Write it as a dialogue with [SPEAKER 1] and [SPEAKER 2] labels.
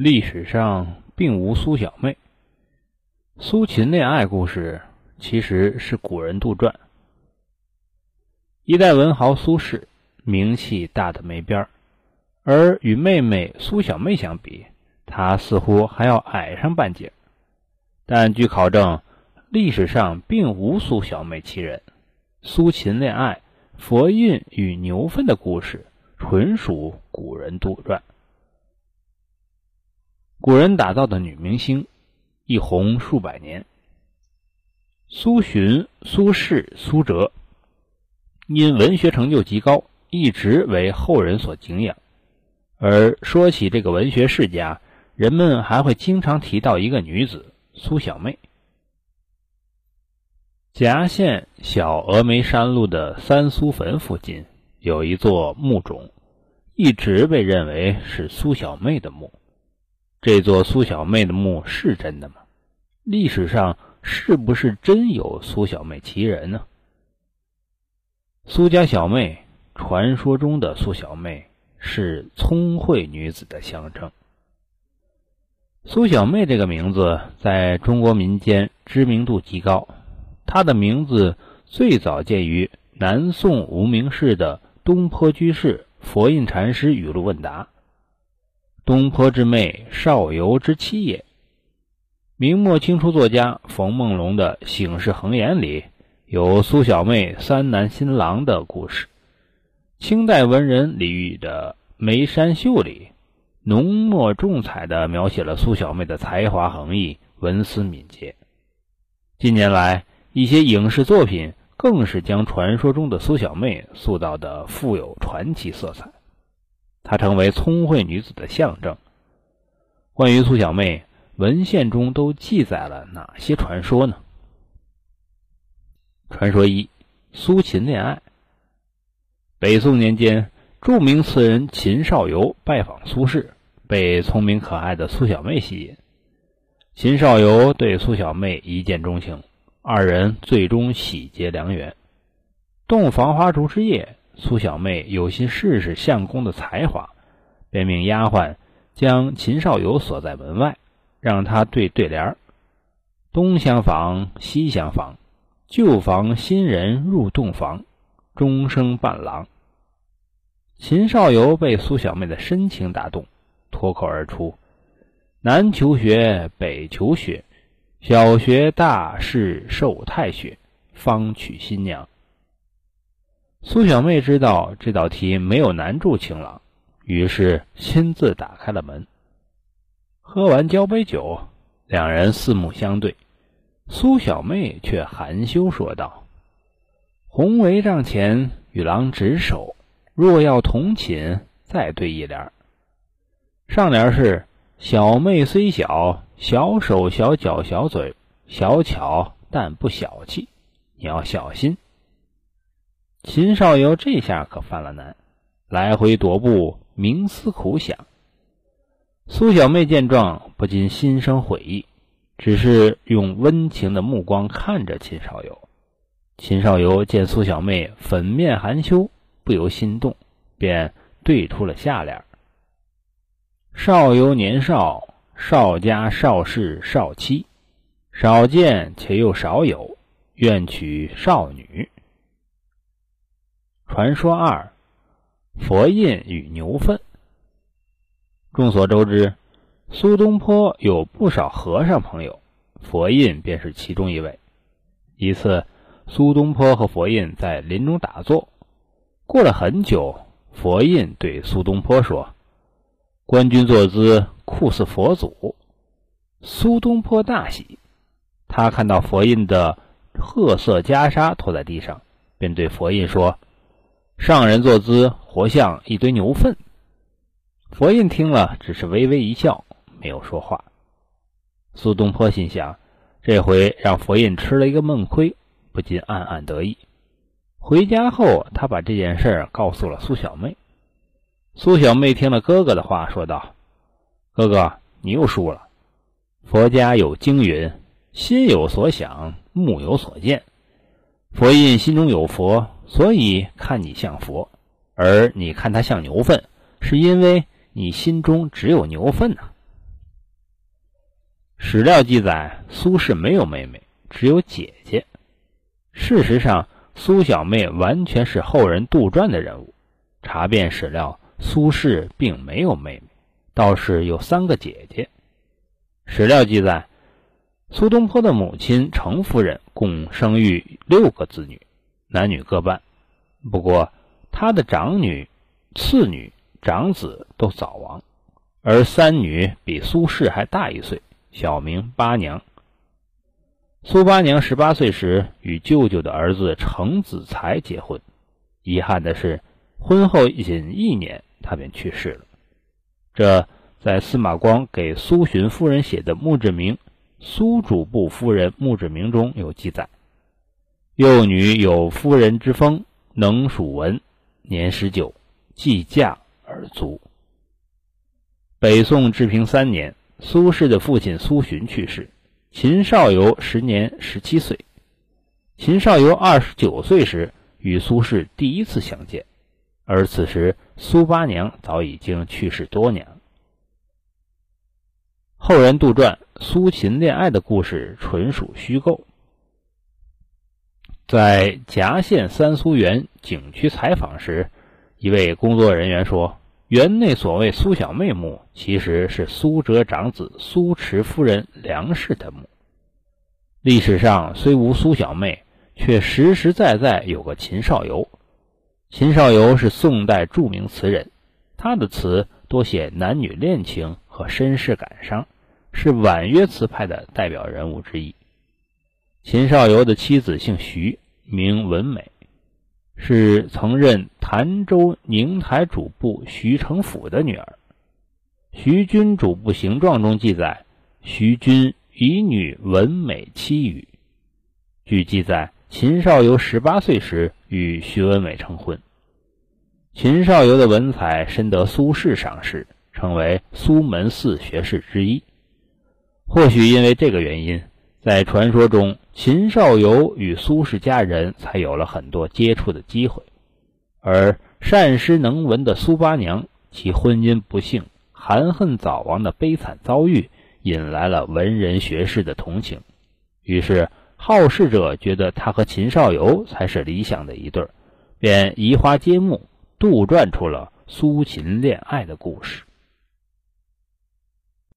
[SPEAKER 1] 历史上并无苏小妹。苏秦恋爱故事其实是古人杜撰。一代文豪苏轼名气大的没边儿，而与妹妹苏小妹相比，他似乎还要矮上半截。但据考证，历史上并无苏小妹其人。苏秦恋爱、佛印与牛粪的故事，纯属古人杜撰。古人打造的女明星，一红数百年。苏洵、苏轼、苏辙，因文学成就极高，一直为后人所敬仰。而说起这个文学世家，人们还会经常提到一个女子苏小妹。夹县小峨眉山路的三苏坟附近有一座墓冢，一直被认为是苏小妹的墓。这座苏小妹的墓是真的吗？历史上是不是真有苏小妹其人呢？苏家小妹，传说中的苏小妹是聪慧女子的象征。苏小妹这个名字在中国民间知名度极高，她的名字最早见于南宋无名氏的东坡居士佛印禅师语录问答。东坡之妹，少游之妻也。明末清初作家冯梦龙的《醒世恒言》里有苏小妹三男新郎的故事。清代文人李煜的《眉山秀》里浓墨重彩地描写了苏小妹的才华横溢、文思敏捷。近年来，一些影视作品更是将传说中的苏小妹塑造得富有传奇色彩。她成为聪慧女子的象征。关于苏小妹，文献中都记载了哪些传说呢？传说一：苏秦恋爱。北宋年间，著名词人秦少游拜访苏轼，被聪明可爱的苏小妹吸引。秦少游对苏小妹一见钟情，二人最终喜结良缘。洞房花烛之夜。苏小妹有心试试相公的才华，便命丫鬟将秦少游锁在门外，让他对对联东厢房，西厢房，旧房新人入洞房，终生伴郎。”秦少游被苏小妹的深情打动，脱口而出：“南求学，北求学，小学大事受太学，方娶新娘。”苏小妹知道这道题没有难住情郎，于是亲自打开了门。喝完交杯酒，两人四目相对，苏小妹却含羞说道：“红帷帐前，与郎执手，若要同寝，再对一联。上联是‘小妹虽小，小手小脚小嘴，小巧但不小气，你要小心。’”秦少游这下可犯了难，来回踱步，冥思苦想。苏小妹见状，不禁心生悔意，只是用温情的目光看着秦少游。秦少游见苏小妹粉面含羞，不由心动，便对出了下联：“少游年少，少家少室少妻，少见且又少有，愿娶少女。”传说二：佛印与牛粪。众所周知，苏东坡有不少和尚朋友，佛印便是其中一位。一次，苏东坡和佛印在林中打坐，过了很久，佛印对苏东坡说：“官军坐姿酷似佛祖。”苏东坡大喜，他看到佛印的褐色袈裟拖在地上，便对佛印说。上人坐姿活像一堆牛粪，佛印听了只是微微一笑，没有说话。苏东坡心想，这回让佛印吃了一个闷亏，不禁暗暗得意。回家后，他把这件事告诉了苏小妹。苏小妹听了哥哥的话，说道：“哥哥，你又输了。佛家有经云：心有所想，目有所见。佛印心中有佛。”所以看你像佛，而你看他像牛粪，是因为你心中只有牛粪呐。史料记载，苏轼没有妹妹，只有姐姐。事实上，苏小妹完全是后人杜撰的人物。查遍史料，苏轼并没有妹妹，倒是有三个姐姐。史料记载，苏东坡的母亲程夫人共生育六个子女，男女各半。不过，他的长女、次女、长子都早亡，而三女比苏轼还大一岁，小名八娘。苏八娘十八岁时与舅舅的儿子程子才结婚，遗憾的是，婚后仅一年，她便去世了。这在司马光给苏洵夫人写的墓志铭《苏主簿夫人墓志铭》中有记载：幼女有夫人之风，能属文，年十九，既嫁而卒。北宋治平三年，苏轼的父亲苏洵去世。秦少游时年十七岁，秦少游二十九岁时与苏轼第一次相见，而此时苏八娘早已经去世多年。后人杜撰苏秦恋爱的故事纯属虚构。在夹县三苏园景区采访时，一位工作人员说。园内所谓苏小妹墓，其实是苏辙长子苏池夫人梁氏的墓。历史上虽无苏小妹，却实实在在有个秦少游。秦少游是宋代著名词人，他的词多写男女恋情和身世感伤，是婉约词派的代表人物之一。秦少游的妻子姓徐，名文美。是曾任潭州宁台主簿徐成甫的女儿。徐君主簿行状中记载，徐君以女文美妻与。据记载，秦少游十八岁时与徐文美成婚。秦少游的文采深得苏轼赏识，成为苏门四学士之一。或许因为这个原因。在传说中，秦少游与苏氏家人才有了很多接触的机会，而善诗能文的苏八娘，其婚姻不幸、含恨早亡的悲惨遭遇，引来了文人学士的同情。于是，好事者觉得他和秦少游才是理想的一对，便移花接木，杜撰出了苏秦恋爱的故事。